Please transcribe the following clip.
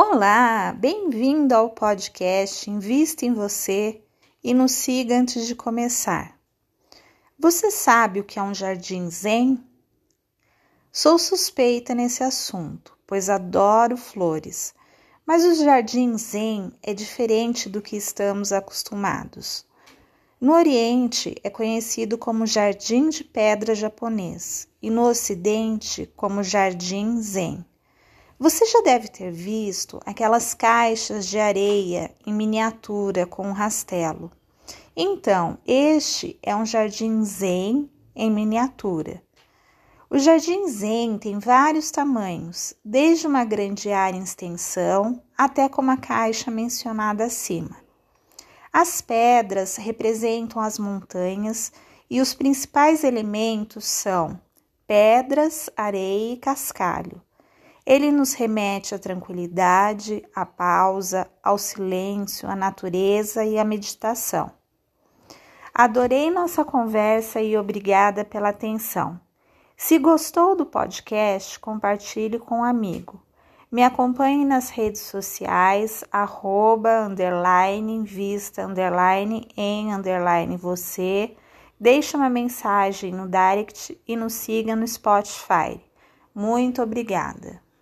Olá, bem-vindo ao podcast Invista em Você e nos siga antes de começar. Você sabe o que é um jardim zen? Sou suspeita nesse assunto, pois adoro flores, mas o jardim zen é diferente do que estamos acostumados. No Oriente é conhecido como jardim de pedra japonês e no Ocidente como jardim zen. Você já deve ter visto aquelas caixas de areia em miniatura com um rastelo. Então, este é um jardim zen em miniatura. O jardim zen tem vários tamanhos, desde uma grande área em extensão até como a caixa mencionada acima. As pedras representam as montanhas e os principais elementos são pedras, areia e cascalho. Ele nos remete à tranquilidade, à pausa, ao silêncio, à natureza e à meditação. Adorei nossa conversa e obrigada pela atenção. Se gostou do podcast, compartilhe com um amigo. Me acompanhe nas redes sociais, arroba, underline, vista, underline, em, underline, você. Deixe uma mensagem no direct e nos siga no Spotify. Muito obrigada.